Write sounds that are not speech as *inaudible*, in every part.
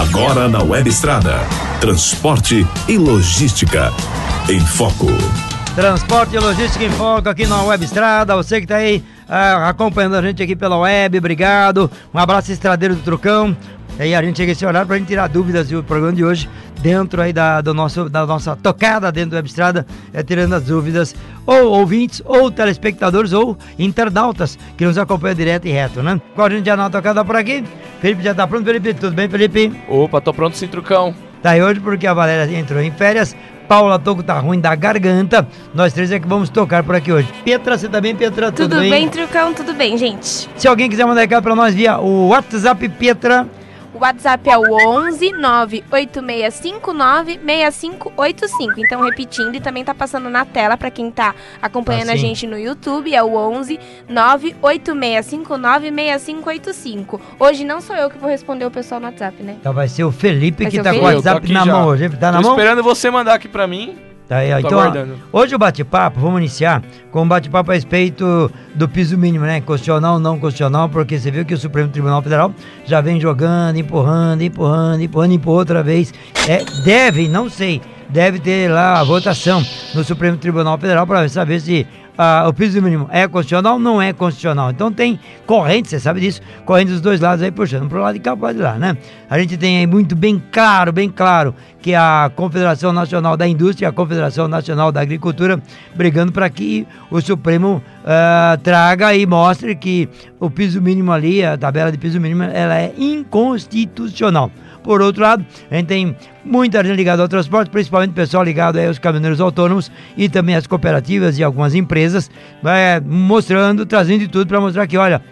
Agora na Web Estrada. Transporte e logística. Em Foco. Transporte e logística em foco aqui na Web Estrada. Você que está aí ah, acompanhando a gente aqui pela web, obrigado. Um abraço estradeiro do Trucão. E aí a gente chega esse horário para a gente tirar dúvidas e o programa de hoje dentro aí da, do nosso, da nossa tocada dentro da Web Estrada, é tirando as dúvidas ou ouvintes, ou telespectadores, ou internautas que nos acompanham direto e reto, né? Qual a gente já na tocada por aqui? Felipe já tá pronto, Felipe? Tudo bem, Felipe? Opa, tô pronto sim, Trucão. Tá aí hoje porque a Valéria entrou em férias. Paula Toco tá ruim da garganta. Nós três é que vamos tocar por aqui hoje. Petra, você tá bem, Petra? Tudo, Tudo bem? bem, Trucão? Tudo bem, gente. Se alguém quiser mandar recado pra nós via o WhatsApp, Petra, o WhatsApp é o 11 98659 6585. Então, repetindo, e também tá passando na tela para quem tá acompanhando assim. a gente no YouTube, é o 11 98659 6585. Hoje não sou eu que vou responder o pessoal no WhatsApp, né? Então vai ser o Felipe vai que tá o com o WhatsApp na já. mão hoje. Tá na Tô mão? esperando você mandar aqui para mim. Tá aí, então, hoje o bate-papo, vamos iniciar com um bate-papo a respeito do piso mínimo, né? Constitucional ou não constitucional, porque você viu que o Supremo Tribunal Federal já vem jogando, empurrando, empurrando, empurrando, empurrou outra vez. É, deve, não sei, deve ter lá a votação no Supremo Tribunal Federal para saber se ah, o piso mínimo é constitucional ou não é constitucional. Então tem corrente, você sabe disso, corrente dos dois lados aí puxando para o lado de cá para o lado de lá, né? A gente tem aí muito bem claro, bem claro, que a Confederação Nacional da Indústria e a Confederação Nacional da Agricultura brigando para que o Supremo uh, traga e mostre que o piso mínimo ali, a tabela de piso mínimo, ela é inconstitucional. Por outro lado, a gente tem muita gente ligada ao transporte, principalmente pessoal ligado aos caminhoneiros autônomos e também as cooperativas e algumas empresas, é, mostrando, trazendo de tudo para mostrar que, olha,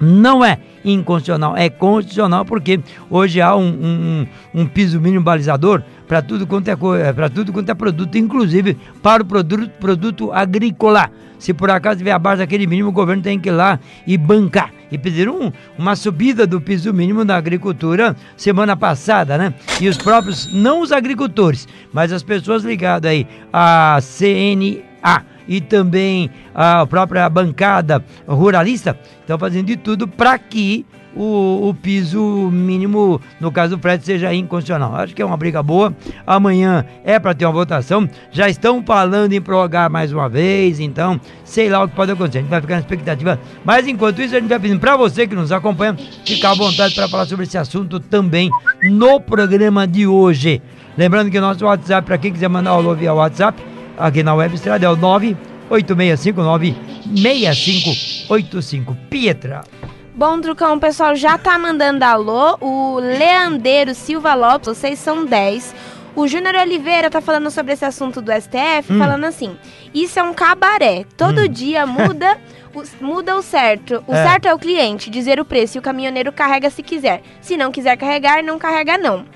não é inconstitucional, é constitucional porque hoje há um, um, um piso mínimo balizador para tudo quanto é para tudo quanto é produto, inclusive para o produto, produto agrícola. Se por acaso tiver abaixo daquele mínimo, o governo tem que ir lá e bancar. E pediram um, uma subida do piso mínimo na agricultura semana passada, né? E os próprios, não os agricultores, mas as pessoas ligadas aí à CNA e também a própria bancada ruralista estão fazendo de tudo para que o, o, piso mínimo, no caso do prédio, seja inconstitucional. Acho que é uma briga boa. Amanhã é para ter uma votação. Já estão falando em prorrogar mais uma vez, então sei lá o que pode acontecer. A gente vai ficar na expectativa. Mas enquanto isso, a gente vai pedindo para você que nos acompanha ficar à vontade para falar sobre esse assunto também no programa de hoje. Lembrando que o nosso WhatsApp, para quem quiser mandar alô via WhatsApp, aqui na Web Estrada é o 98659 6585. Pietra. Bom, Drucão, o pessoal já tá mandando alô. O Leandeiro Silva Lopes, vocês são 10. O Júnior Oliveira tá falando sobre esse assunto do STF, hum. falando assim: isso é um cabaré. Todo hum. dia muda. O, muda o certo. O é. certo é o cliente dizer o preço e o caminhoneiro carrega se quiser. Se não quiser carregar, não carrega não.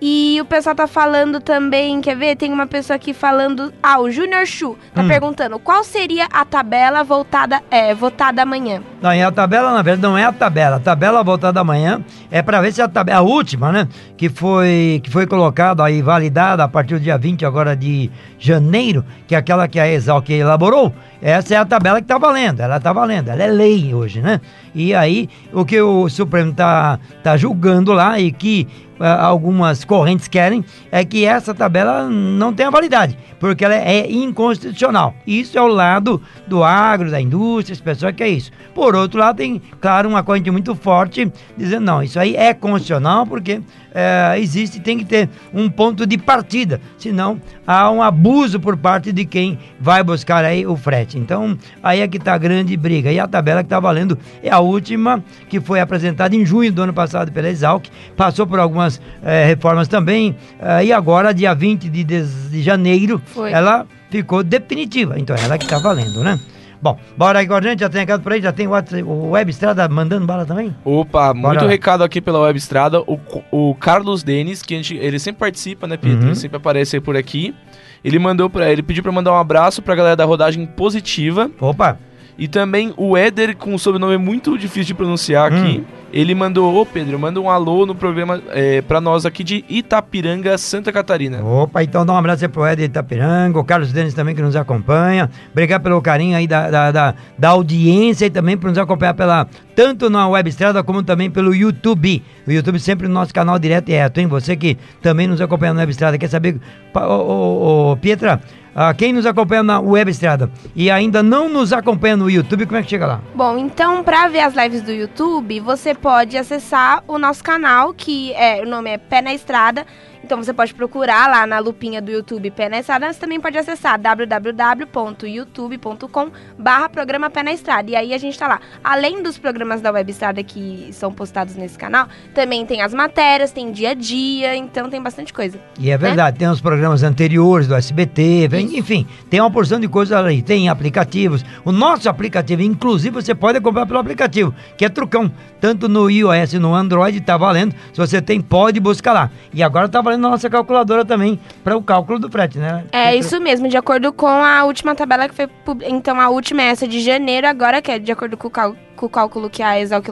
E o pessoal tá falando também, quer ver? Tem uma pessoa aqui falando. Ah, o Junior Chu tá hum. perguntando qual seria a tabela voltada, é, votada amanhã. Não, e a tabela, na verdade, não é a tabela. A tabela votada amanhã é para ver se a tabela. A última, né? Que foi, que foi colocada aí, validada a partir do dia 20 agora de janeiro, que é aquela que a Exalc elaborou. Essa é a tabela que tá valendo. Ela tá valendo. Ela é lei hoje, né? E aí, o que o Supremo tá, tá julgando lá e que algumas correntes querem é que essa tabela não tenha validade, porque ela é inconstitucional. Isso é o lado do agro, da indústria, esse pessoal que é isso. Por outro lado, tem, claro, uma corrente muito forte dizendo, não, isso aí é constitucional porque é, existe, tem que ter um ponto de partida, senão há um abuso por parte de quem vai buscar aí o frete. Então, aí é que está a grande briga. E a tabela que está valendo é a última, que foi apresentada em junho do ano passado pela Exalc, passou por algumas é, reformas também, é, e agora, dia 20 de, de janeiro, foi. ela ficou definitiva. Então, é ela que está valendo, né? Bom, bora agora, gente. Já tem recado por aí? Já tem o Web Estrada mandando bala também? Opa, bora muito lá. recado aqui pela Web Estrada. O, o Carlos Denis, que gente, ele sempre participa, né, Pedro? Uhum. Ele sempre aparece por aqui. Ele mandou para ele pediu para mandar um abraço pra galera da rodagem positiva. Opa! E também o Éder, com um sobrenome muito difícil de pronunciar aqui. Ele mandou, ô Pedro, manda um alô no programa é, pra nós aqui de Itapiranga, Santa Catarina. Opa, então dá um abraço aí pro Ed Itapiranga, o Carlos Denis também que nos acompanha. Obrigado pelo carinho aí da, da, da, da audiência e também por nos acompanhar pela, tanto na Web Estrada como também pelo YouTube. O YouTube sempre no nosso canal direto e reto, hein? Você que também nos acompanha na Web Estrada, quer saber, ô, ô, ô Pietra, ah, quem nos acompanha na Web Estrada e ainda não nos acompanha no YouTube, como é que chega lá? Bom, então para ver as lives do YouTube, você pode acessar o nosso canal, que é, o nome é Pé na Estrada. Então você pode procurar lá na lupinha do YouTube Pé na Estrada, você também pode acessar www.youtube.com barra programa Pé na Estrada. E aí a gente tá lá. Além dos programas da Web Estrada que são postados nesse canal, também tem as matérias, tem dia a dia, então tem bastante coisa. E é verdade, né? tem os programas anteriores do SBT, vem, enfim, tem uma porção de coisas ali. Tem aplicativos. O nosso aplicativo, inclusive, você pode comprar pelo aplicativo, que é trucão. Tanto no iOS e no Android tá valendo. Se você tem, pode buscar lá. E agora tá valendo na nossa calculadora também para o cálculo do frete, né? É isso mesmo, de acordo com a última tabela que foi. Então a última é essa de janeiro, agora, que é de acordo com o cálculo com o cálculo que a Exalc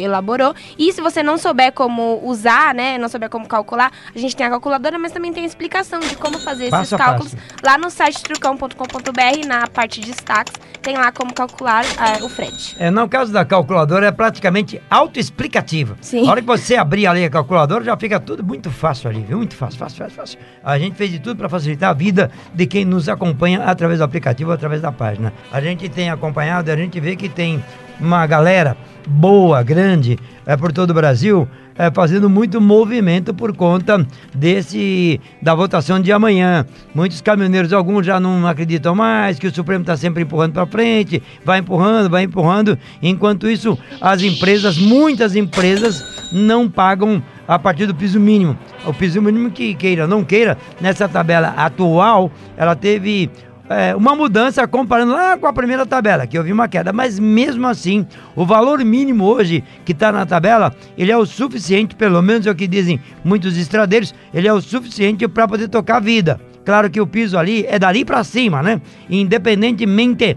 elaborou. E se você não souber como usar, né, não souber como calcular, a gente tem a calculadora, mas também tem a explicação de como fazer passo esses cálculos lá no site trucão.com.br, na parte de destaques, tem lá como calcular uh, o frete. É, no caso da calculadora, é praticamente autoexplicativa. Sim. A hora que você abrir ali a calculadora, já fica tudo muito fácil ali, viu? Muito fácil, fácil, fácil, fácil. A gente fez de tudo para facilitar a vida de quem nos acompanha através do aplicativo, através da página. A gente tem acompanhado, a gente vê que tem uma galera boa, grande, é, por todo o Brasil, é, fazendo muito movimento por conta desse da votação de amanhã. Muitos caminhoneiros, alguns já não acreditam mais que o Supremo está sempre empurrando para frente, vai empurrando, vai empurrando. Enquanto isso, as empresas, muitas empresas, não pagam a partir do piso mínimo. O piso mínimo que queira, não queira, nessa tabela atual, ela teve é, uma mudança comparando lá com a primeira tabela, que vi uma queda, mas mesmo assim, o valor mínimo hoje que está na tabela, ele é o suficiente, pelo menos é o que dizem muitos estradeiros, ele é o suficiente para poder tocar a vida. Claro que o piso ali é dali para cima, né? Independentemente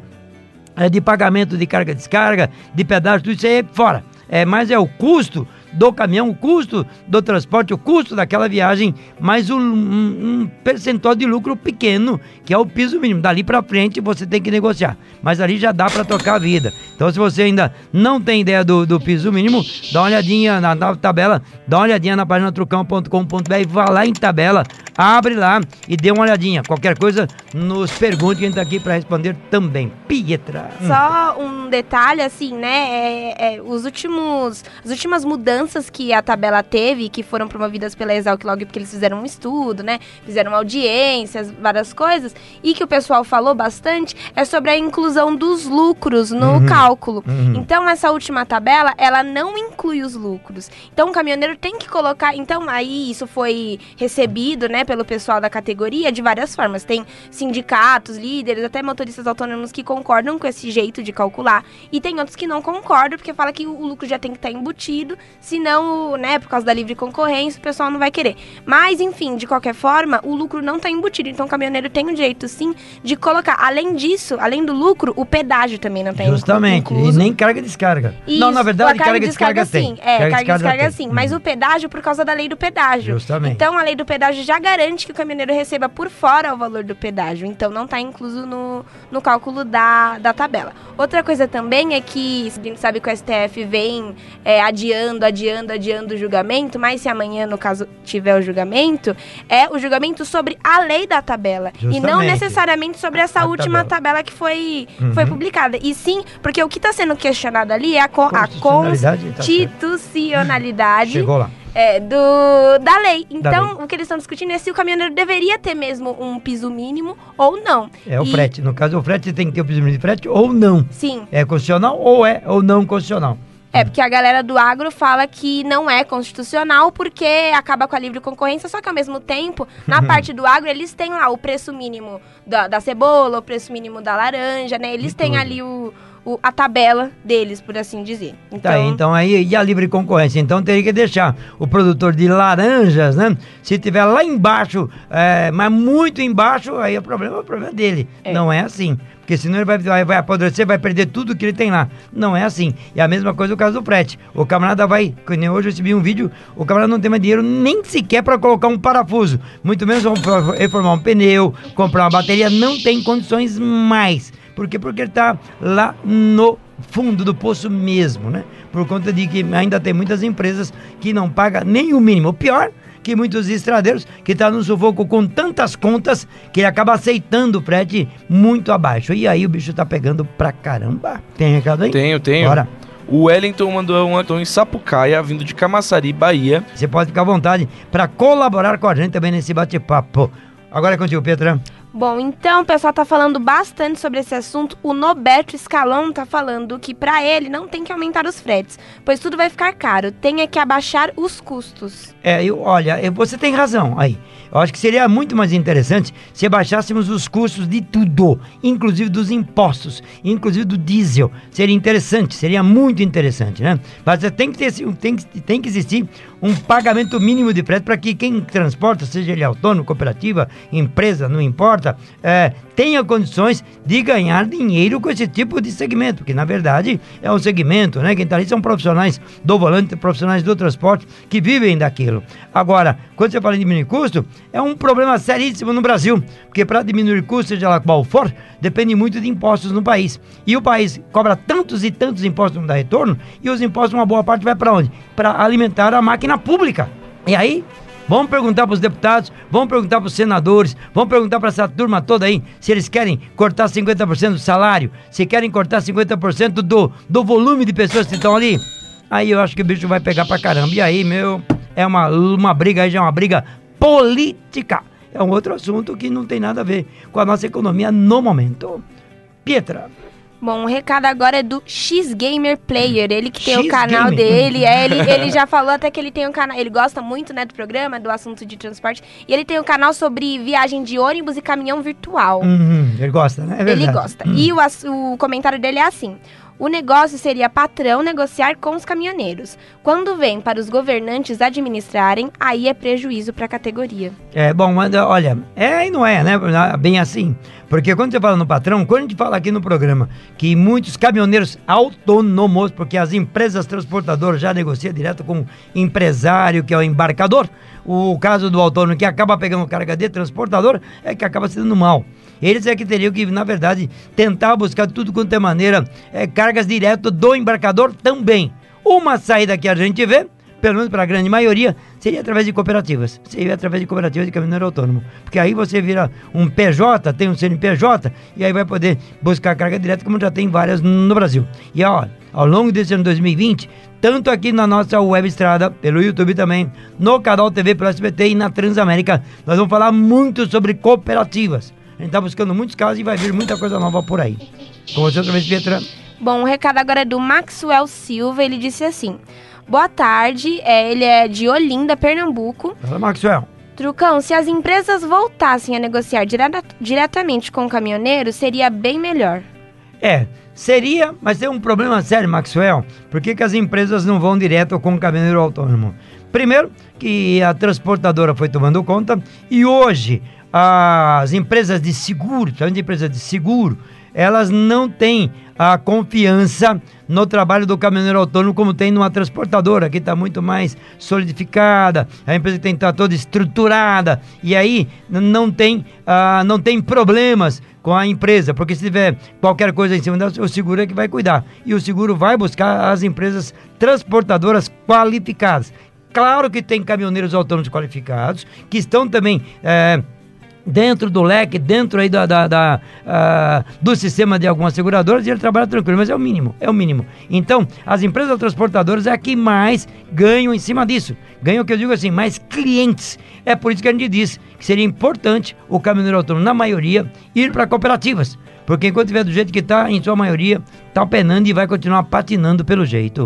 é, de pagamento de carga-descarga, de pedágio, tudo isso aí é fora. É, mas é o custo do caminhão, o custo do transporte, o custo daquela viagem, mais um, um, percentual de lucro pequeno, que é o piso mínimo. Dali para frente você tem que negociar, mas ali já dá para tocar a vida. Então, se você ainda não tem ideia do, do piso mínimo, dá uma olhadinha na, na tabela, dá uma olhadinha na página trucão.com.br, vá lá em tabela, abre lá e dê uma olhadinha. Qualquer coisa, nos pergunte, que a gente tá aqui para responder também. Pietra. Só um detalhe, assim, né? É, é, os últimos, as últimas mudanças que a tabela teve, que foram promovidas pela Exalc Log, porque eles fizeram um estudo, né? Fizeram audiências, várias coisas, e que o pessoal falou bastante, é sobre a inclusão dos lucros no uhum, cálculo. Uhum. Então, essa última tabela, ela não inclui os lucros. Então, o caminhoneiro tem que colocar. Então, aí isso foi recebido, né? pelo pessoal da categoria de várias formas. Tem sindicatos, líderes, até motoristas autônomos que concordam com esse jeito de calcular. E tem outros que não concordam, porque fala que o lucro já tem que estar embutido, senão, né, por causa da livre concorrência, o pessoal não vai querer. Mas, enfim, de qualquer forma, o lucro não está embutido. Então o caminhoneiro tem o jeito, sim, de colocar. Além disso, além do lucro, o pedágio também não tem Justamente. Incluso. E nem carga e descarga. Isso, não, na verdade, carga e descarga, descarga sim. É, carga, carga e descarga sim. Mas o pedágio por causa da lei do pedágio. Justamente. Então a lei do pedágio já garante que o caminhoneiro receba por fora o valor do pedágio, então não está incluso no, no cálculo da, da tabela. Outra coisa também é que a gente sabe que o STF vem é, adiando, adiando, adiando o julgamento, mas se amanhã, no caso, tiver o julgamento, é o julgamento sobre a lei da tabela Justamente. e não necessariamente sobre essa a última tabela. tabela, que foi, uhum. foi publicada. E sim, porque o que está sendo questionado ali é a, co a constitucionalidade. Tá Chegou lá é, do, da lei. Então, da lei. o que eles estão discutindo é se o caminhoneiro deveria ter mesmo um piso mínimo ou não. É o frete. No caso, o frete tem que ter o piso mínimo de frete ou não. Sim. É constitucional ou é ou não constitucional. É, porque a galera do agro fala que não é constitucional porque acaba com a livre concorrência, só que ao mesmo tempo, na *laughs* parte do agro, eles têm lá o preço mínimo da, da cebola, o preço mínimo da laranja, né? Eles têm ali o, o, a tabela deles, por assim dizer. Então, tá, então aí, e a livre concorrência? Então teria que deixar o produtor de laranjas, né? Se tiver lá embaixo, é, mas muito embaixo, aí o problema é o problema dele. É. Não é assim. Porque senão ele vai, vai, vai apodrecer, vai perder tudo que ele tem lá. Não é assim. E a mesma coisa no caso do frete. O camarada vai, nem hoje eu recebi um vídeo, o camarada não tem mais dinheiro nem sequer para colocar um parafuso. Muito menos reformar um pneu, comprar uma bateria. Não tem condições mais. Por quê? Porque ele está lá no fundo do poço mesmo, né? Por conta de que ainda tem muitas empresas que não pagam nem o mínimo. O pior que muitos estradeiros que estão tá no sufoco com tantas contas que ele acaba aceitando o frete muito abaixo. E aí o bicho tá pegando pra caramba. Tem recado aí? Tenho, tenho. Bora. O Wellington mandou um Antônio em Sapucaia, vindo de Camaçari, Bahia. Você pode ficar à vontade para colaborar com a gente também nesse bate-papo. Agora é contigo, Petra. Bom, então o pessoal tá falando bastante sobre esse assunto. O Noberto Escalão tá falando que para ele não tem que aumentar os fretes, pois tudo vai ficar caro. Tem é que abaixar os custos. É, eu, olha, você tem razão aí. Eu acho que seria muito mais interessante se baixássemos os custos de tudo, inclusive dos impostos, inclusive do diesel. Seria interessante, seria muito interessante, né? Mas tem que, ter, tem, tem que existir um pagamento mínimo de frete para que quem transporta, seja ele autônomo, cooperativa, empresa, não importa, é, tenha condições de ganhar dinheiro com esse tipo de segmento, que na verdade é um segmento, né? Quem está ali são profissionais do volante, profissionais do transporte que vivem daquilo. Agora, quando você fala em diminuir custo, é um problema seríssimo no Brasil, porque para diminuir custo, seja lá qual for, depende muito de impostos no país. E o país cobra tantos e tantos impostos não dá retorno, e os impostos, uma boa parte vai para onde? Para alimentar a máquina pública. E aí, Vamos perguntar para os deputados, vamos perguntar para os senadores, vamos perguntar para essa turma toda aí se eles querem cortar 50% do salário, se querem cortar 50% do, do volume de pessoas que estão ali. Aí eu acho que o bicho vai pegar para caramba. E aí, meu, é uma, uma briga já é uma briga política. É um outro assunto que não tem nada a ver com a nossa economia no momento. Pietra. Bom, o recado agora é do X Gamer Player, ele que tem X o canal Gamer. dele. É, ele, ele já falou até que ele tem um canal. Ele gosta muito, né, do programa, do assunto de transporte. E ele tem um canal sobre viagem de ônibus e caminhão virtual. Uhum, ele gosta, né? É ele gosta. Uhum. E o, o comentário dele é assim: o negócio seria patrão negociar com os caminhoneiros. Quando vem para os governantes administrarem, aí é prejuízo para a categoria. É, bom, olha, é e não é, né? Bem assim. Porque quando você fala no patrão, quando a gente fala aqui no programa que muitos caminhoneiros autônomos, porque as empresas transportadoras já negociam direto com o empresário, que é o embarcador, o caso do autônomo que acaba pegando carga de transportador é que acaba se dando mal. Eles é que teriam que, na verdade, tentar buscar tudo quanto é maneira, é, cargas direto do embarcador também. Uma saída que a gente vê, pelo menos para a grande maioria, seria através de cooperativas. Seria através de cooperativas de caminhoneiro autônomo. Porque aí você vira um PJ, tem um CNPJ, e aí vai poder buscar carga direta, como já tem várias no Brasil. E ó, ao longo desse ano 2020, tanto aqui na nossa web estrada, pelo YouTube também, no canal TV pelo SBT e na Transamérica, nós vamos falar muito sobre cooperativas. A gente tá buscando muitos casos e vai vir muita coisa nova por aí. Com você outra vez, Pietra. Bom, o recado agora é do Maxwell Silva. Ele disse assim: Boa tarde, é, ele é de Olinda, Pernambuco. Fala, Maxwell. Trucão, se as empresas voltassem a negociar direta, diretamente com o caminhoneiro, seria bem melhor. É, seria, mas tem um problema sério, Maxwell. Por que, que as empresas não vão direto com o caminhoneiro autônomo? Primeiro, que a transportadora foi tomando conta e hoje as empresas de seguro, as empresas de seguro, elas não têm a confiança no trabalho do caminhoneiro autônomo como tem numa transportadora, que está muito mais solidificada, a empresa tem que estar toda estruturada, e aí não tem, uh, não tem problemas com a empresa, porque se tiver qualquer coisa em cima dela, o seguro é que vai cuidar. E o seguro vai buscar as empresas transportadoras qualificadas. Claro que tem caminhoneiros autônomos qualificados, que estão também... Eh, dentro do leque, dentro aí da, da, da uh, do sistema de algumas seguradoras, e ele trabalha tranquilo, mas é o mínimo, é o mínimo. Então, as empresas transportadoras é a que mais ganham em cima disso. Ganham, que eu digo assim, mais clientes. É por isso que a gente diz que seria importante o caminhoneiro autônomo, na maioria, ir para cooperativas. Porque enquanto estiver do jeito que está, em sua maioria, está penando e vai continuar patinando pelo jeito.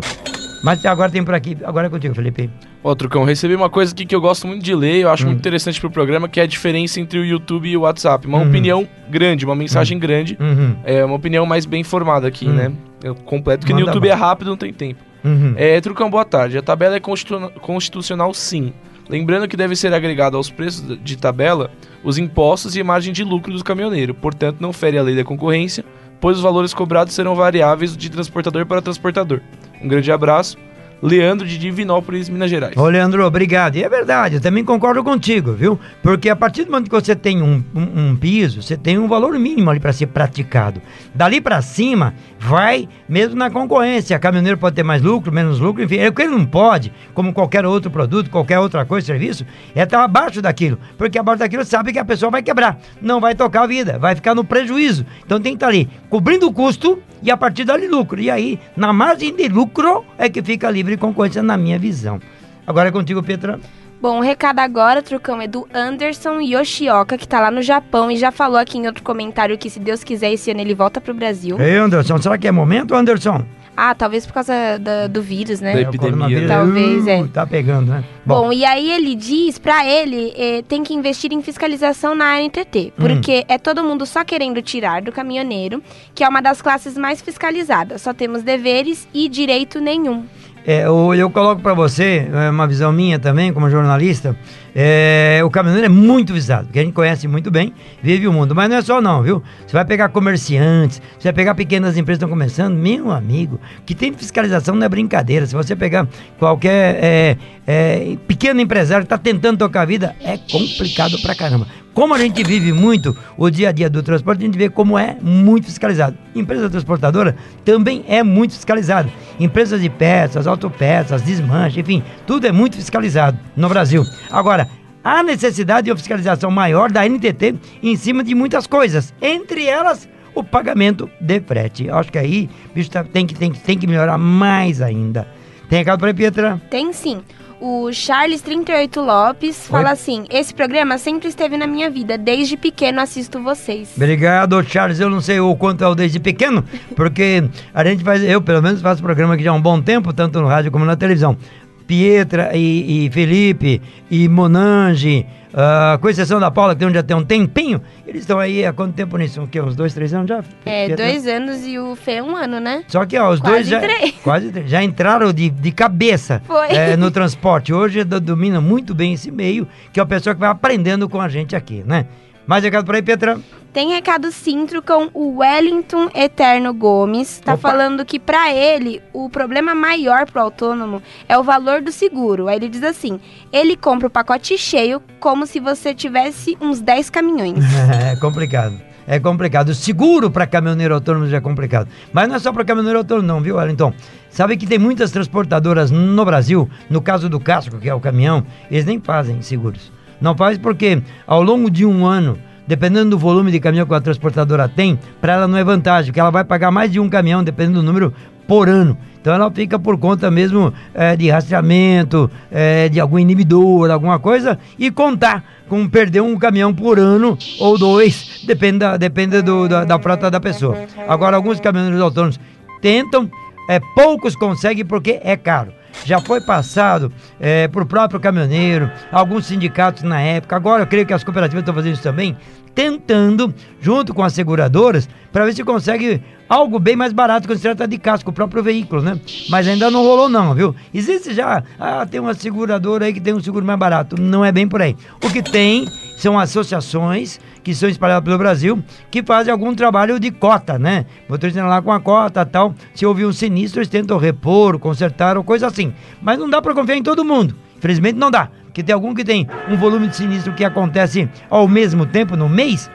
Mas agora tem por aqui, agora é contigo, Felipe. Ó, Trucão, recebi uma coisa aqui que eu gosto muito de ler, eu acho hum. muito interessante pro programa, que é a diferença entre o YouTube e o WhatsApp. Uma uhum. opinião grande, uma mensagem uhum. grande. Uhum. É uma opinião mais bem formada aqui, né? Eu completo, porque no YouTube é rápido, não tem tempo. Uhum. É, Trucão, boa tarde. A tabela é constitucional, sim. Lembrando que deve ser agregado aos preços de tabela os impostos e margem de lucro do caminhoneiro, portanto não fere a lei da concorrência, pois os valores cobrados serão variáveis de transportador para transportador. Um grande abraço. Leandro de Divinópolis, Minas Gerais. Ô, Leandro, obrigado. E é verdade, eu também concordo contigo, viu? Porque a partir do momento que você tem um, um, um piso, você tem um valor mínimo ali para ser praticado. Dali para cima, vai mesmo na concorrência. Caminhoneiro pode ter mais lucro, menos lucro, enfim. É o que ele não pode, como qualquer outro produto, qualquer outra coisa, serviço, é estar abaixo daquilo. Porque abaixo daquilo sabe que a pessoa vai quebrar, não vai tocar a vida, vai ficar no prejuízo. Então tem que estar ali cobrindo o custo e a partir dali lucro. E aí, na margem de lucro, é que fica livre concorrência, na minha visão. Agora é contigo, Petra. Bom, o recado agora, Trucão, é do Anderson Yoshioka, que tá lá no Japão e já falou aqui em outro comentário que, se Deus quiser, esse ano ele volta pro Brasil. Ei, Anderson, será que é momento, Anderson? Ah, talvez por causa da, do vírus, né? Da epidemia. Né? Talvez, é. Tá pegando, né? Bom, Bom e aí ele diz, pra ele, eh, tem que investir em fiscalização na ANTT. Hum. Porque hum. é todo mundo só querendo tirar do caminhoneiro, que é uma das classes mais fiscalizadas. Só temos deveres e direito nenhum. É, eu, eu coloco para você, é uma visão minha também, como jornalista, é, o caminhoneiro é muito visado, porque a gente conhece muito bem, vive o mundo. Mas não é só não, viu? Você vai pegar comerciantes, você vai pegar pequenas empresas que estão começando, meu amigo, que tem fiscalização não é brincadeira. Se você pegar qualquer é, é, pequeno empresário que está tentando tocar a vida, é complicado pra caramba. Como a gente vive muito o dia a dia do transporte, a gente vê como é muito fiscalizado. Empresa transportadora também é muito fiscalizada. Empresas de peças, autopeças, desmanche, enfim, tudo é muito fiscalizado no Brasil. Agora, há necessidade de uma fiscalização maior da NTT em cima de muitas coisas, entre elas o pagamento de frete. Acho que aí bicho, tá, tem, que, tem, tem que melhorar mais ainda. Tem recado para Pietra? Tem sim. O Charles 38 Lopes fala assim: Esse programa sempre esteve na minha vida. Desde pequeno assisto vocês. Obrigado, Charles. Eu não sei o quanto é o desde pequeno, porque a gente faz, eu pelo menos faço programa aqui já há um bom tempo, tanto no rádio como na televisão. Pietra e, e Felipe e Monange, uh, com exceção da Paula, que tem, já tem um tempinho, eles estão aí há quanto tempo nisso? O quê? Uns dois, três anos já? É, Pietra? dois anos e o Fê um ano, né? Só que ó, os quase dois já, três. *laughs* quase três, já entraram de, de cabeça é, no transporte. Hoje domina muito bem esse meio, que é a pessoa que vai aprendendo com a gente aqui, né? Mais recado por aí, Petra? Tem recado sim, com o Wellington Eterno Gomes. Tá Opa. falando que para ele o problema maior pro autônomo é o valor do seguro. Aí ele diz assim: ele compra o pacote cheio como se você tivesse uns 10 caminhões. *laughs* é complicado. É complicado. O seguro para caminhoneiro autônomo já é complicado. Mas não é só para caminhoneiro autônomo, não, viu, Wellington? Sabe que tem muitas transportadoras no Brasil, no caso do casco, que é o caminhão, eles nem fazem seguros. Não faz porque ao longo de um ano, dependendo do volume de caminhão que a transportadora tem, para ela não é vantagem, porque ela vai pagar mais de um caminhão, dependendo do número, por ano. Então ela fica por conta mesmo é, de rastreamento, é, de algum inibidor, alguma coisa, e contar com perder um caminhão por ano ou dois, depende da, depende do, da, da frota da pessoa. Agora, alguns caminhoneiros autônomos tentam, é, poucos conseguem porque é caro já foi passado é, por próprio caminhoneiro, alguns sindicatos na época. Agora eu creio que as cooperativas estão fazendo isso também, tentando, junto com as seguradoras, para ver se consegue algo bem mais barato quando se trata de casco, o próprio veículo, né? Mas ainda não rolou não, viu? Existe já, ah, tem uma seguradora aí que tem um seguro mais barato. Não é bem por aí. O que tem são associações que são espalhadas pelo Brasil que fazem algum trabalho de cota, né? Motorista lá com a cota tal. Se houve um sinistro, eles tentam repor, consertar ou coisa assim. Mas não dá para confiar em todo mundo. Infelizmente não dá. Porque tem algum que tem um volume de sinistro que acontece ao mesmo tempo no mês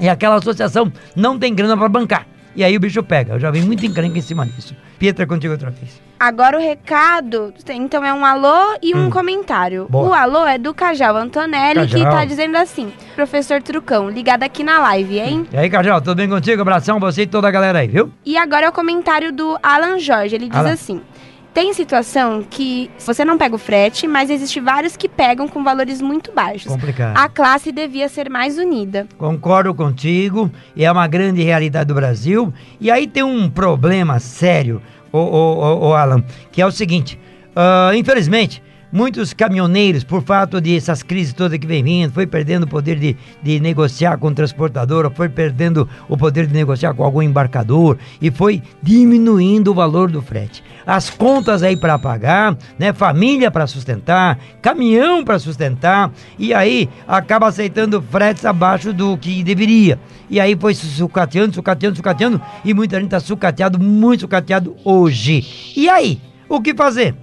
e aquela associação não tem grana para bancar. E aí o bicho pega. Eu já vi muito encrenca em cima disso. Pietra, contigo outra vez. Agora o recado, então é um alô e um hum. comentário. Boa. O alô é do Cajal Antonelli, Cajal. que tá dizendo assim: Professor Trucão, ligado aqui na live, hein? E aí, Cajal, tudo bem contigo? Abração você e toda a galera aí, viu? E agora é o comentário do Alan Jorge. Ele diz Alan. assim: tem situação que você não pega o frete, mas existe vários que pegam com valores muito baixos. Complicado. A classe devia ser mais unida. Concordo contigo, é uma grande realidade do Brasil. E aí tem um problema sério o, o, o Alan, que é o seguinte: uh, infelizmente, Muitos caminhoneiros, por fato de essas crises todas que vem vindo, foi perdendo o poder de, de negociar com o transportador, foi perdendo o poder de negociar com algum embarcador e foi diminuindo o valor do frete. As contas aí para pagar, né? Família para sustentar, caminhão para sustentar e aí acaba aceitando fretes abaixo do que deveria. E aí foi sucateando, sucateando, sucateando e muita gente está sucateado, muito sucateado hoje. E aí, o que fazer?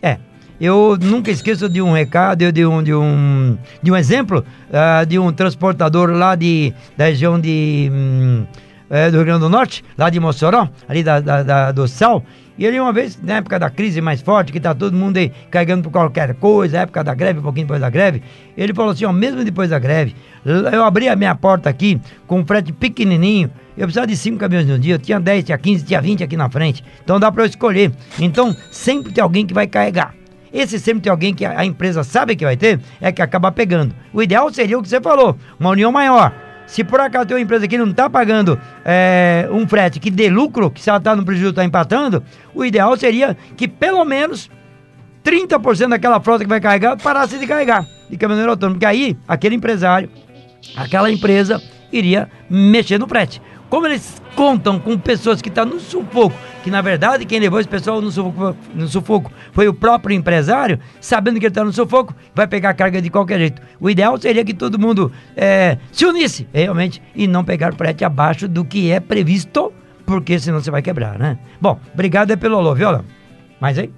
É, eu nunca esqueço de um recado, de um, de um, de um exemplo uh, de um transportador lá de, da região de, um, é, do Rio Grande do Norte, lá de Mossoró, ali da, da, da, do Sal. E ele uma vez, na época da crise mais forte, que tá todo mundo aí carregando por qualquer coisa, época da greve, um pouquinho depois da greve, ele falou assim, ó, mesmo depois da greve, eu abri a minha porta aqui com um frete pequenininho, eu precisava de cinco caminhões no dia, eu tinha 10, tinha 15, tinha 20 aqui na frente, então dá para eu escolher. Então, sempre tem alguém que vai carregar. Esse sempre tem alguém que a empresa sabe que vai ter, é que acaba pegando. O ideal seria o que você falou, uma união maior. Se por acaso tem uma empresa que não está pagando é, um frete que dê lucro, que se ela está no prejuízo, está empatando, o ideal seria que pelo menos 30% daquela frota que vai carregar parasse de carregar de caminhoneiro autônomo. Porque aí, aquele empresário, aquela empresa iria mexer no frete. Como eles contam com pessoas que estão tá no sufoco, que na verdade quem levou esse pessoal no sufoco, no sufoco foi o próprio empresário, sabendo que ele está no sufoco, vai pegar a carga de qualquer jeito. O ideal seria que todo mundo é, se unisse realmente e não pegar frete abaixo do que é previsto, porque senão você vai quebrar, né? Bom, obrigado pelo alô, Viola. Mais aí?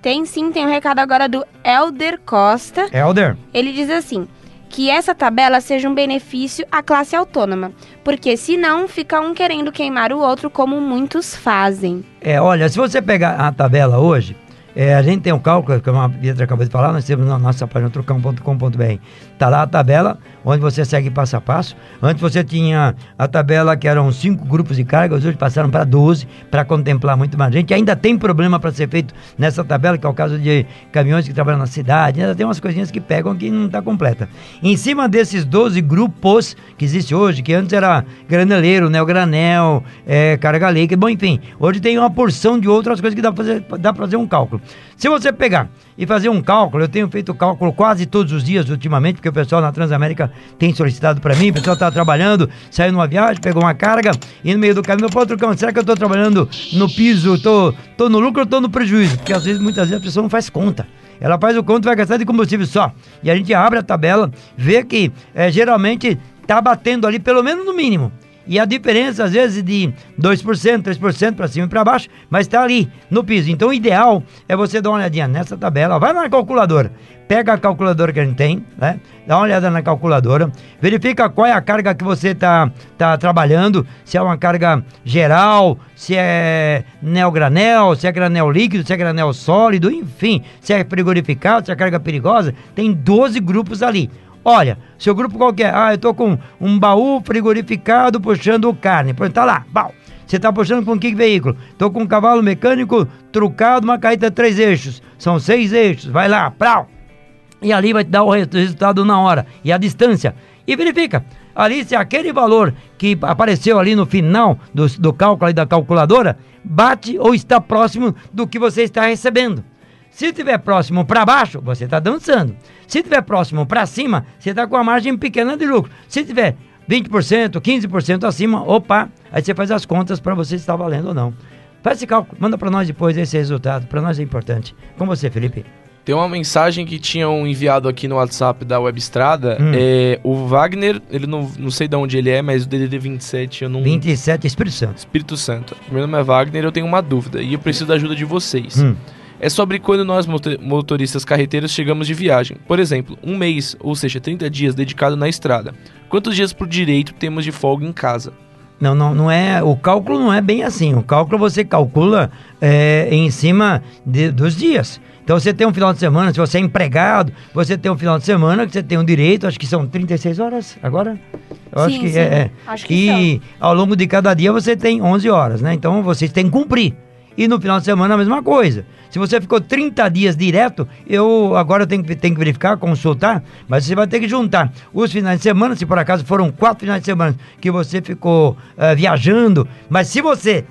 Tem sim, tem um recado agora do Elder Costa. Elder. Ele diz assim: que essa tabela seja um benefício à classe autônoma, porque senão fica um querendo queimar o outro como muitos fazem. É, olha, se você pegar a tabela hoje, é, a gente tem um cálculo, como a Pietra acabou de falar, nós temos na nossa página trucão.com.br. Está lá a tabela, onde você segue passo a passo. Antes você tinha a tabela que eram cinco grupos de cargas, hoje passaram para 12, para contemplar muito mais gente. Ainda tem problema para ser feito nessa tabela, que é o caso de caminhões que trabalham na cidade, ainda tem umas coisinhas que pegam que não está completa. Em cima desses 12 grupos que existe hoje, que antes era graneleiro, neogranel, é, carga leica, bom, enfim, hoje tem uma porção de outras coisas que dá para fazer, fazer um cálculo. Se você pegar e fazer um cálculo, eu tenho feito cálculo quase todos os dias ultimamente, porque o pessoal na Transamérica tem solicitado para mim, o pessoal está trabalhando, saiu numa viagem, pegou uma carga e no meio do caminho, pô, Trucão, será que eu estou trabalhando no piso, tô, tô no lucro ou tô no prejuízo? Porque às vezes, muitas vezes a pessoa não faz conta. Ela faz o e vai gastar de combustível só. E a gente abre a tabela, vê que é, geralmente está batendo ali pelo menos no mínimo. E a diferença, às vezes, de 2%, 3% para cima e para baixo, mas está ali no piso. Então, o ideal é você dar uma olhadinha nessa tabela, vai na calculadora, pega a calculadora que a gente tem, né? Dá uma olhada na calculadora, verifica qual é a carga que você está tá trabalhando, se é uma carga geral, se é neogranel, se é granel líquido, se é granel sólido, enfim, se é frigorificado, se é carga perigosa, tem 12 grupos ali. Olha, seu grupo qualquer, ah, eu tô com um baú frigorificado puxando carne. Pronto, tá lá, bom. Você tá puxando com que veículo? Tô com um cavalo mecânico trucado, uma caída três eixos. São seis eixos, vai lá, prau. E ali vai te dar o resultado na hora. E a distância. E verifica. Ali, se aquele valor que apareceu ali no final do, do cálculo da calculadora bate ou está próximo do que você está recebendo. Se estiver próximo para baixo, você está dançando. Se estiver próximo para cima, você está com a margem pequena de lucro. Se tiver 20%, 15% acima, opa, aí você faz as contas para você se está valendo ou não. Faz esse cálculo, manda para nós depois esse resultado. Para nós é importante. Com você, Felipe. Tem uma mensagem que tinham enviado aqui no WhatsApp da Webstrada. Hum. É, o Wagner, ele não, não sei de onde ele é, mas o DDD 27 eu não. 27, Espírito Santo. Espírito Santo. Meu nome é Wagner eu tenho uma dúvida e eu preciso da ajuda de vocês. Hum é sobre quando nós motoristas carreteiros chegamos de viagem. Por exemplo, um mês, ou seja, 30 dias dedicado na estrada. Quantos dias por direito temos de folga em casa? Não, não, não é. O cálculo não é bem assim. O cálculo você calcula é, em cima de, dos dias. Então você tem um final de semana, se você é empregado, você tem um final de semana que você tem um direito, acho que são 36 horas agora. Eu sim, acho que sim. é. é. Acho que e são. ao longo de cada dia você tem 11 horas, né? Então vocês têm que cumprir. E no final de semana a mesma coisa. Se você ficou 30 dias direto, eu agora tenho, tenho que verificar, consultar, mas você vai ter que juntar os finais de semana, se por acaso foram quatro finais de semana que você ficou uh, viajando, mas se você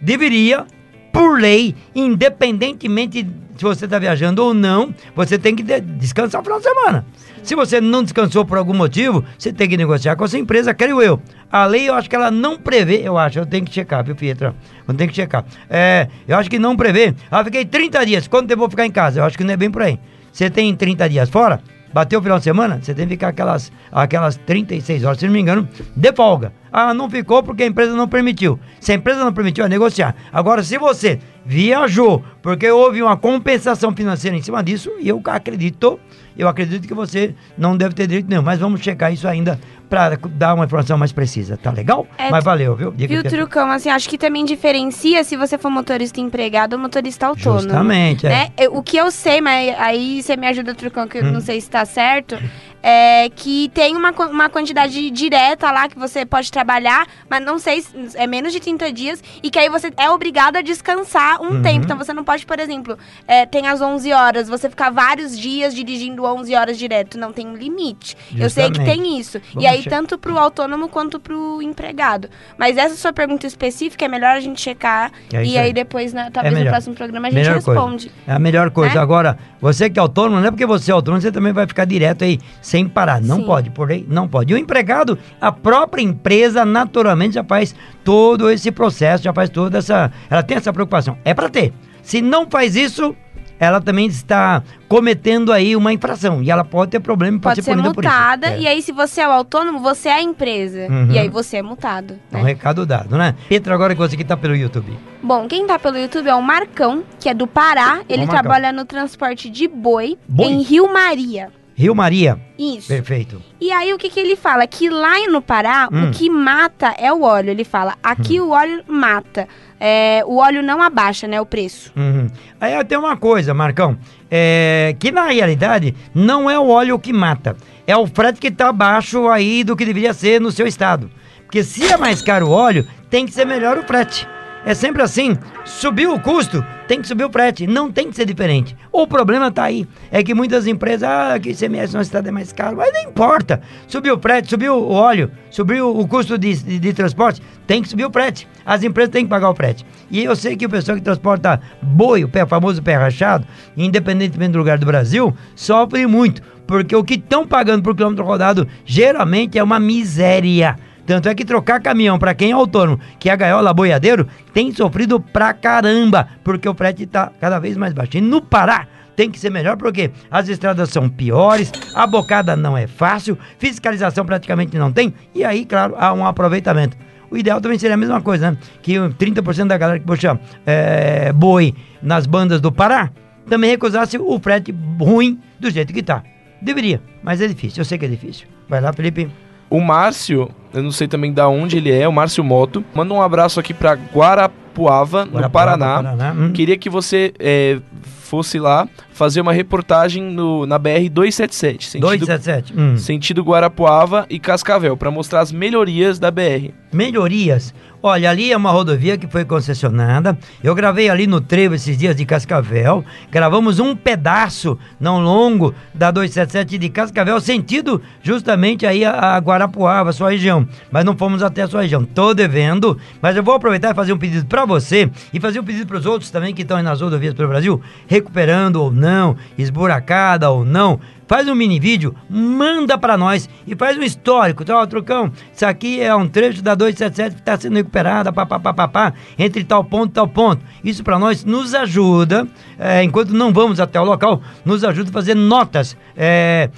deveria por lei, independentemente se você está viajando ou não, você tem que descansar o final de semana. Se você não descansou por algum motivo, você tem que negociar com a sua empresa, creio eu. A lei, eu acho que ela não prevê, eu acho, eu tenho que checar, viu, Pietra? Eu tenho que checar. É, eu acho que não prevê. Ah, fiquei 30 dias, quanto tempo eu vou ficar em casa? Eu acho que não é bem por aí. Você tem 30 dias fora, bateu o final de semana, você tem que ficar aquelas, aquelas 36 horas, se não me engano, de folga. Ah, não ficou porque a empresa não permitiu. Se a empresa não permitiu, é negociar. Agora, se você viajou porque houve uma compensação financeira em cima disso, eu acredito, eu acredito que você não deve ter direito nenhum, mas vamos checar isso ainda para dar uma informação mais precisa, tá legal? É, mas valeu, viu? Diga viu, Trucão, assim, acho que também diferencia se você for motorista empregado ou motorista autônomo. Justamente, né? é. O que eu sei, mas aí você me ajuda, Trucão, que eu hum. não sei se tá certo, é, que tem uma, uma quantidade direta lá que você pode trabalhar, mas não sei, é menos de 30 dias, e que aí você é obrigado a descansar um uhum. tempo. Então você não pode, por exemplo, é, tem as 11 horas, você ficar vários dias dirigindo 11 horas direto. Não tem um limite. Justamente. Eu sei que tem isso. Vamos e aí, checar. tanto pro autônomo quanto pro empregado. Mas essa sua pergunta específica é melhor a gente checar. É e aí, aí, depois, né, talvez é no próximo programa, a gente melhor responde. Coisa. É a melhor coisa. Né? Agora, você que é autônomo, não é porque você é autônomo, você também vai ficar direto aí sem parar. Não Sim. pode, porém, não pode. E o empregado, a própria empresa, naturalmente, já faz todo esse processo, já faz toda essa. Ela tem essa preocupação. É para ter. Se não faz isso, ela também está cometendo aí uma infração e ela pode ter problema pode, pode ser, ser multada é. e aí se você é o autônomo você é a empresa uhum. e aí você é multado né? um recado dado né Pedro agora que você que está pelo YouTube bom quem está pelo YouTube é o Marcão que é do Pará ele trabalha no transporte de boi, boi? em Rio Maria Rio Maria. Isso. Perfeito. E aí o que, que ele fala? Que lá no Pará, hum. o que mata é o óleo. Ele fala, aqui hum. o óleo mata. É, o óleo não abaixa, né, o preço. Uhum. Aí tem uma coisa, Marcão, é, que na realidade não é o óleo que mata. É o frete que está abaixo aí do que deveria ser no seu estado. Porque se é mais caro o óleo, tem que ser melhor o frete. É sempre assim. Subiu o custo, tem que subir o frete. Não tem que ser diferente. O problema tá aí. É que muitas empresas, ah, que ICMS na cidade é mais caro. Mas não importa. Subiu o frete, subiu o óleo, subiu o custo de, de, de, transporte, tem que subir o frete. As empresas têm que pagar o frete. E eu sei que o pessoal que transporta boi, o, pé, o famoso pé rachado, independentemente do lugar do Brasil, sofre muito. Porque o que estão pagando por quilômetro rodado geralmente é uma miséria. Tanto é que trocar caminhão para quem é autônomo, que é a gaiola boiadeiro, tem sofrido pra caramba, porque o frete tá cada vez mais baixo. E no Pará, tem que ser melhor porque as estradas são piores, a bocada não é fácil, fiscalização praticamente não tem, e aí, claro, há um aproveitamento. O ideal também seria a mesma coisa, né? Que 30% da galera que puxa é, boi nas bandas do Pará também recusasse o frete ruim do jeito que tá. Deveria, mas é difícil, eu sei que é difícil. Vai lá, Felipe. O Márcio, eu não sei também da onde ele é, o Márcio Moto. Manda um abraço aqui para Guarapuava, Guarapuava, no Paraná. Paraná. Hum. Queria que você é, fosse lá fazer uma reportagem no, na BR 277, sentido, 277. Hum. sentido Guarapuava e Cascavel, para mostrar as melhorias da BR. Melhorias? Olha, ali é uma rodovia que foi concessionada. Eu gravei ali no trevo esses dias de Cascavel. Gravamos um pedaço, não longo, da 277 de Cascavel, sentido justamente aí a, a Guarapuava, sua região. Mas não fomos até a sua região. Tô devendo, mas eu vou aproveitar e fazer um pedido para você e fazer um pedido para os outros também que estão aí nas rodovias pelo Brasil, recuperando ou não, esburacada ou não faz um mini vídeo, manda para nós e faz um histórico. Então, ó, Trucão, isso aqui é um trecho da 277 que está sendo recuperada, papapá, entre tal ponto e tal ponto. Isso para nós nos ajuda, é, enquanto não vamos até o local, nos ajuda a fazer notas. É,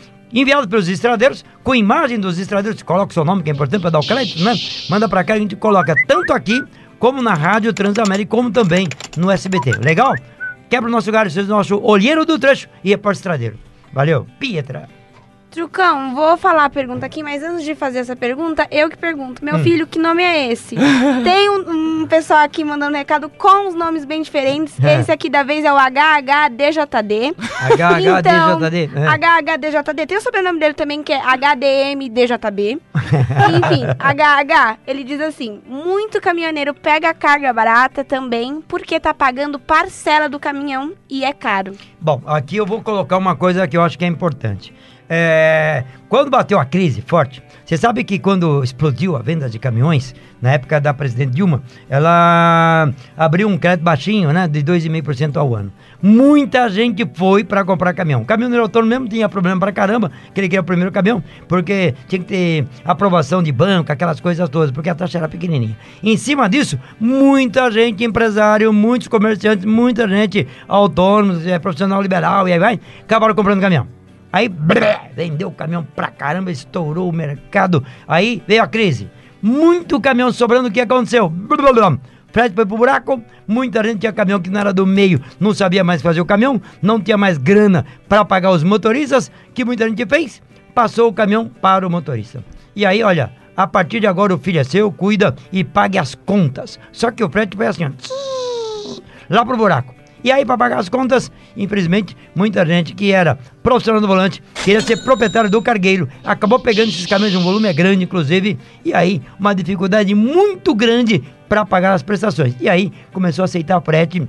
enviado pelos estradeiros, com imagem dos estradeiros, coloca o seu nome, que é importante para dar o crédito, né? Manda para cá, a gente coloca tanto aqui, como na Rádio Transamérica, como também no SBT. Legal? Quebra o nosso galho, seja o nosso olheiro do trecho e repórter estradeiro. Valeu, Pietra. Trucão, vou falar a pergunta aqui, mas antes de fazer essa pergunta, eu que pergunto. Meu hum. filho, que nome é esse? *laughs* Tem um, um, pessoal aqui mandando recado com os nomes bem diferentes. É. Esse aqui da vez é o HHDJD. HHDJD. Então, é. HHDJD. Tem o sobrenome dele também, que é HDMDJB. *laughs* Enfim, HH, ele diz assim: muito caminhoneiro pega carga barata também, porque tá pagando parcela do caminhão e é caro. Bom, aqui eu vou colocar uma coisa que eu acho que é importante. É, quando bateu a crise forte, você sabe que quando explodiu a venda de caminhões, na época da presidente Dilma, ela abriu um crédito baixinho, né, de 2,5% ao ano. Muita gente foi para comprar caminhão. O caminhoneiro autônomo mesmo tinha problema pra caramba, que ele queria o primeiro caminhão, porque tinha que ter aprovação de banco, aquelas coisas todas, porque a taxa era pequenininha. Em cima disso, muita gente empresário, muitos comerciantes, muita gente autônomos, é, profissional liberal e aí vai, acabaram comprando caminhão. Aí vendeu o caminhão pra caramba, estourou o mercado. Aí veio a crise. Muito caminhão sobrando, o que aconteceu? Brrr, frete foi pro buraco, muita gente tinha caminhão que não era do meio, não sabia mais fazer o caminhão, não tinha mais grana para pagar os motoristas, que muita gente fez? Passou o caminhão para o motorista. E aí, olha, a partir de agora o filho é seu, cuida e pague as contas. Só que o frete foi assim, ó, lá pro buraco. E aí, para pagar as contas, infelizmente, muita gente que era profissional do volante, queria ser proprietário do cargueiro, acabou pegando esses caminhões, um volume é grande, inclusive, e aí, uma dificuldade muito grande para pagar as prestações. E aí, começou a aceitar frete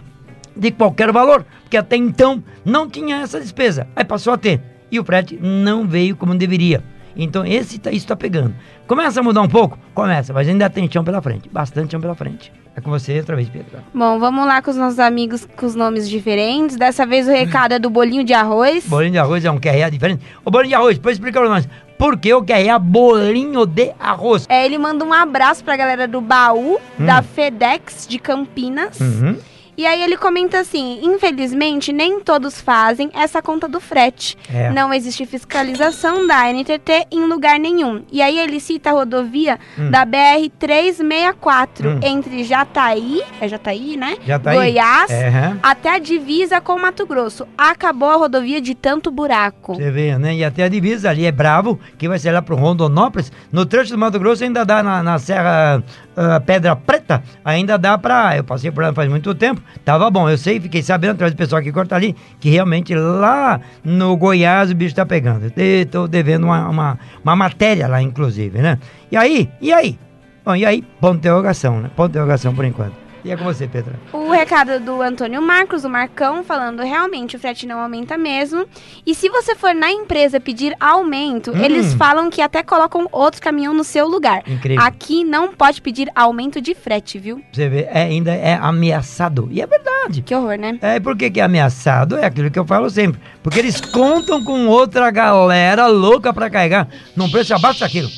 de qualquer valor, porque até então não tinha essa despesa. Aí passou a ter. E o frete não veio como deveria. Então esse, tá, isso está pegando. Começa a mudar um pouco? Começa, mas ainda tem chão pela frente. Bastante chão pela frente. É com você outra vez, Pedro. Bom, vamos lá com os nossos amigos com os nomes diferentes. Dessa vez o recado é do bolinho de arroz. Bolinho de arroz é um QRA diferente. O bolinho de arroz, depois explica pra nós. Por que o QRA bolinho de arroz? É, ele manda um abraço pra galera do baú, hum. da FedEx de Campinas. Uhum. E aí ele comenta assim: infelizmente, nem todos fazem essa conta do frete. É. Não existe fiscalização da NTT em lugar nenhum. E aí ele cita a rodovia hum. da BR-364 hum. entre Jataí, é Jataí, né? Jataí. Goiás, uhum. até a divisa com Mato Grosso. Acabou a rodovia de tanto buraco. Você vê, né? E até a divisa ali é bravo, que vai ser lá pro Rondonópolis. No trecho do Mato Grosso ainda dá na, na Serra uh, Pedra Preta, ainda dá pra. Eu passei por lá faz muito tempo, tava bom. Eu sei, fiquei sabendo através do pessoal que corta ali, que realmente lá no Goiás o bicho tá pegando. Estou devendo uma, uma, uma, matéria lá, inclusive, né? E aí? E aí? Bom, e aí? Ponto de interrogação, né? Ponto de interrogação por enquanto. E é com você, Petra. O recado do Antônio Marcos, o Marcão, falando realmente o frete não aumenta mesmo. E se você for na empresa pedir aumento, hum. eles falam que até colocam outro caminhão no seu lugar. Incrível. Aqui não pode pedir aumento de frete, viu? Você vê, é, ainda é ameaçado. E é verdade. Que horror, né? É, por que, que é ameaçado? É aquilo que eu falo sempre. Porque eles contam com outra galera louca para carregar num preço abaixo daquilo.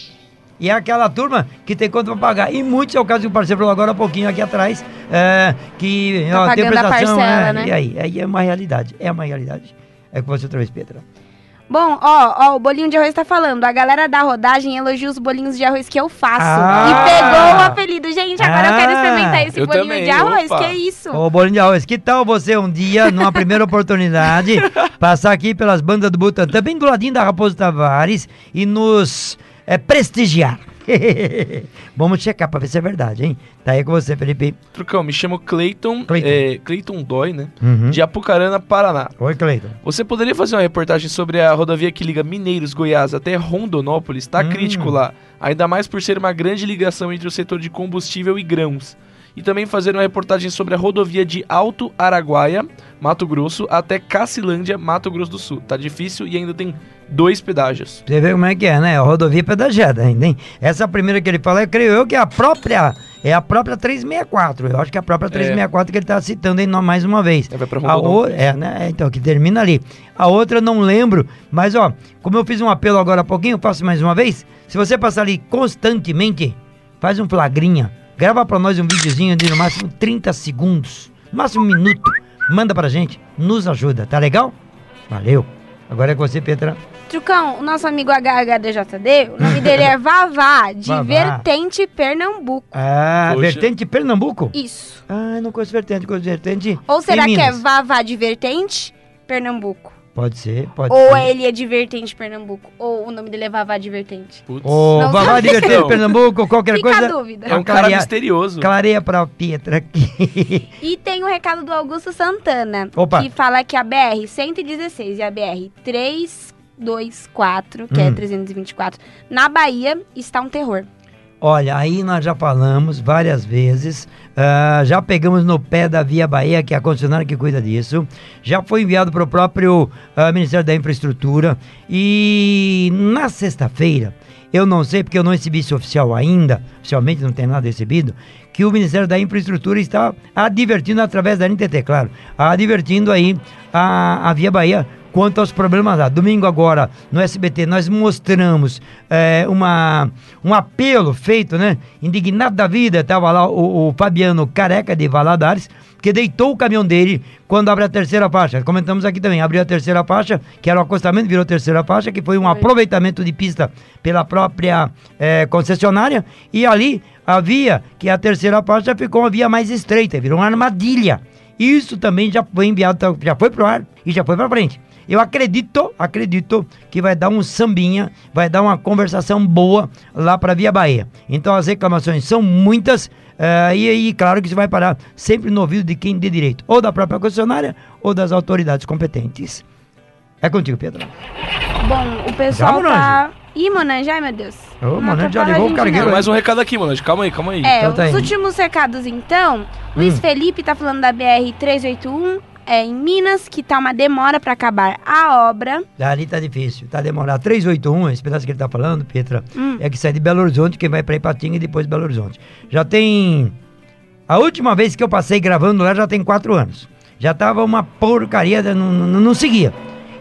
E é aquela turma que tem conta para pagar. E muitos, é o caso que o parceiro falou agora há pouquinho aqui atrás, é, que tá ó, tem prestação. Parcela, é, né? E aí? Aí é uma realidade. É uma realidade. É com você outra vez, Petra. Bom, ó, ó, o bolinho de arroz tá falando. A galera da rodagem elogia os bolinhos de arroz que eu faço. Ah, e pegou o apelido. Gente, agora ah, eu quero ah. experimentar esse bolinho também, de arroz. Opa. Que isso? Ô, bolinho de arroz, que tal você um dia, numa primeira *laughs* oportunidade, passar aqui pelas bandas do Butantã, bem do ladinho da Raposo Tavares, e nos é, prestigiar? *laughs* Vamos checar pra ver se é verdade, hein? Tá aí com você, Felipe. Trucão, me chamo Cleiton. Cleiton, é, Cleiton Dói, né? Uhum. De Apucarana, Paraná. Oi, Cleiton. Você poderia fazer uma reportagem sobre a rodovia que liga Mineiros, Goiás até Rondonópolis? Tá hum. crítico lá. Ainda mais por ser uma grande ligação entre o setor de combustível e grãos e também fazer uma reportagem sobre a rodovia de Alto Araguaia, Mato Grosso, até Cacilândia, Mato Grosso do Sul. Tá difícil e ainda tem dois pedágios. Você vê como é que é, né? A rodovia pedagiada ainda, hein? Essa primeira que ele fala, eu creio eu que é a própria, é a própria 364. Eu acho que é a própria 364 é. que ele tá citando aí mais uma vez. É, vai pra a o... É, né? Então, que termina ali. A outra eu não lembro, mas ó, como eu fiz um apelo agora há pouquinho, eu faço mais uma vez. Se você passar ali constantemente, faz um flagrinha Grava pra nós um videozinho de no máximo 30 segundos, no máximo um minuto. Manda pra gente, nos ajuda, tá legal? Valeu. Agora é com você, Petra. Trucão, o nosso amigo HHDJD, o nome dele é *laughs* Vavá, de Vavá. Vertente Pernambuco. Ah, Poxa. Vertente Pernambuco? Isso. Ah, não conheço Vertente, conheço Vertente. Ou será que é Vavá de Vertente Pernambuco? Pode ser, pode ou ser. Ou ele é Divertente Pernambuco. Ou o nome dele é Vavá Divertente. Ou Vavá Divertente Pernambuco, qualquer Fica coisa. Dúvida. É um cara misterioso. Clareia pra Pietra aqui. E tem o um recado do Augusto Santana. Opa. Que fala que a BR-116 e a BR-324, que é hum. é 324, na Bahia, está um terror. Olha, aí nós já falamos várias vezes, uh, já pegamos no pé da Via Bahia, que é a concessionária que cuida disso, já foi enviado para o próprio uh, Ministério da Infraestrutura e na sexta-feira, eu não sei porque eu não recebi isso oficial ainda, oficialmente não tem nada recebido, que o Ministério da Infraestrutura está advertindo através da NTT, claro, advertindo aí a, a Via Bahia quanto aos problemas lá. Domingo agora, no SBT, nós mostramos é, uma, um apelo feito, né? Indignado da vida, estava lá o, o, Fabiano Careca de Valadares, que deitou o caminhão dele quando abre a terceira faixa. Comentamos aqui também, abriu a terceira faixa, que era o acostamento, virou terceira faixa, que foi um aproveitamento de pista pela própria é, concessionária, e ali a via, que é a terceira faixa, ficou uma via mais estreita, virou uma armadilha. Isso também já foi enviado, já foi pro ar e já foi para frente. Eu acredito, acredito que vai dar um sambinha, vai dar uma conversação boa lá para Via Bahia. Então as reclamações são muitas uh, e aí, claro que isso vai parar sempre no ouvido de quem de direito, ou da própria concessionária ou das autoridades competentes. É contigo, Pedro. Bom, o pessoal já, tá... Ih, Monange, ai meu Deus. Ô, Monange já ligou o cargueiro. Mais um recado aqui, Monange. Calma aí, calma aí. É, então, tá os aí. últimos recados então. Hum. Luiz Felipe tá falando da BR-381 é em Minas, que tá uma demora para acabar a obra. Ali tá difícil, tá demorado. 381, esse pedaço que ele tá falando, Petra, hum. é que sai de Belo Horizonte, que vai para Ipatinga e depois Belo Horizonte. Já tem. A última vez que eu passei gravando lá já tem quatro anos. Já tava uma porcaria, não, não, não seguia.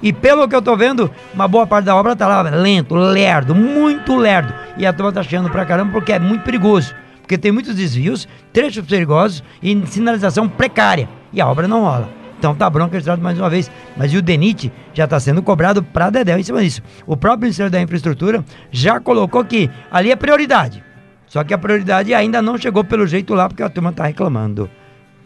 E pelo que eu tô vendo, uma boa parte da obra tá lá lento, lerdo, muito lerdo. E a turma tá achando pra caramba porque é muito perigoso. Porque tem muitos desvios, trechos perigosos e sinalização precária. E a obra não rola. Então tá bronca registrado mais uma vez. Mas o DENIT já está sendo cobrado para Dedéu em cima disso. O próprio Ministério da Infraestrutura já colocou que ali é prioridade. Só que a prioridade ainda não chegou pelo jeito lá, porque a turma está reclamando.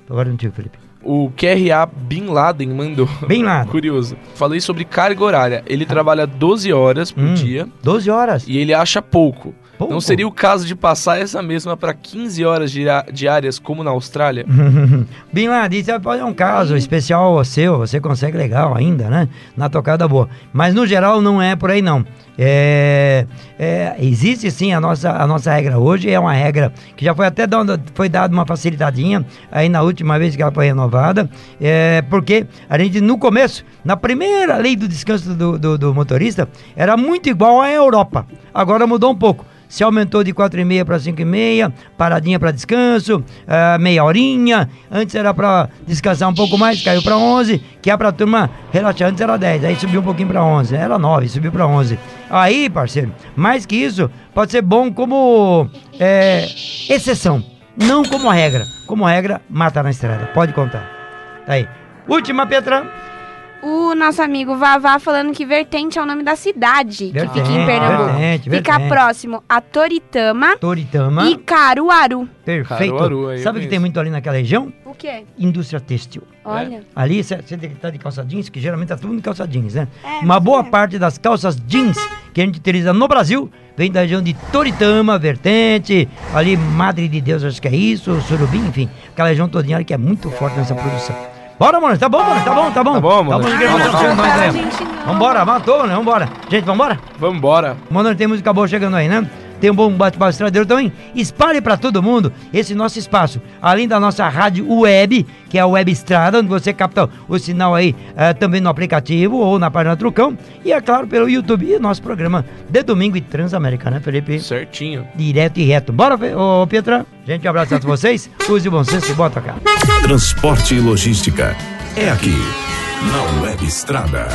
Agora contigo, Felipe. O QRA Bin Laden mandou. Bin Laden. *laughs* Curioso. Falei sobre carga horária. Ele trabalha 12 horas por hum, dia. 12 horas? E ele acha pouco. Pouco. Não seria o caso de passar essa mesma para 15 horas diárias, como na Austrália? *laughs* Bin Laden, isso é um caso especial seu, você consegue legal ainda, né? Na tocada boa. Mas no geral não é por aí não. É, é, existe sim a nossa, a nossa regra. Hoje, é uma regra que já foi até dando, foi dada uma facilitadinha aí na última vez que ela foi renovada, é, porque a gente no começo, na primeira lei do descanso do, do, do motorista, era muito igual à Europa. Agora mudou um pouco se aumentou de 4,5 para 5,5, paradinha para descanso, uh, meia horinha. Antes era para descansar um pouco mais, caiu para 11, que é para turma relaxar. Antes era 10, aí subiu um pouquinho para 11, era 9, subiu para 11. Aí, parceiro, mais que isso, pode ser bom como é, exceção, não como regra. Como regra, mata na estrada. Pode contar. Tá aí. Última, Petra o nosso amigo Vavá falando que Vertente é o nome da cidade vertente, que fica em Pernambuco. Vertente, fica vertente. próximo a Toritama, Toritama e Caruaru. Perfeito. Caruaru, Sabe o que tem muito ali naquela região? O quê? Indústria têxtil. Olha. É. Ali você tá de calça jeans, que geralmente tá tudo de calça jeans, né? É, Uma boa é. parte das calças jeans que a gente utiliza no Brasil vem da região de Toritama, Vertente, ali Madre de Deus, acho que é isso, Surubim, enfim. Aquela região todinha que é muito forte nessa produção. Bora, mano. Tá bom, mano. Tá bom, tá bom. Tá bom, mano. Tá bom, Vambora, matou, né? Vambora. Gente, vambora? Vambora. Mano, tem música boa chegando aí, né? Tem um bom bate-papo estradeiro também. Espalhe para todo mundo esse nosso espaço. Além da nossa rádio web, que é a Web Estrada, onde você capta o sinal aí uh, também no aplicativo ou na página Trucão. E é claro, pelo YouTube e nosso programa de domingo e Transamérica, né, Felipe? Certinho. Direto e reto. Bora, ô Pietra? Gente, um abraço a todos vocês. Use o bom senso e bota cá. Transporte e logística. É aqui, na Web Estrada.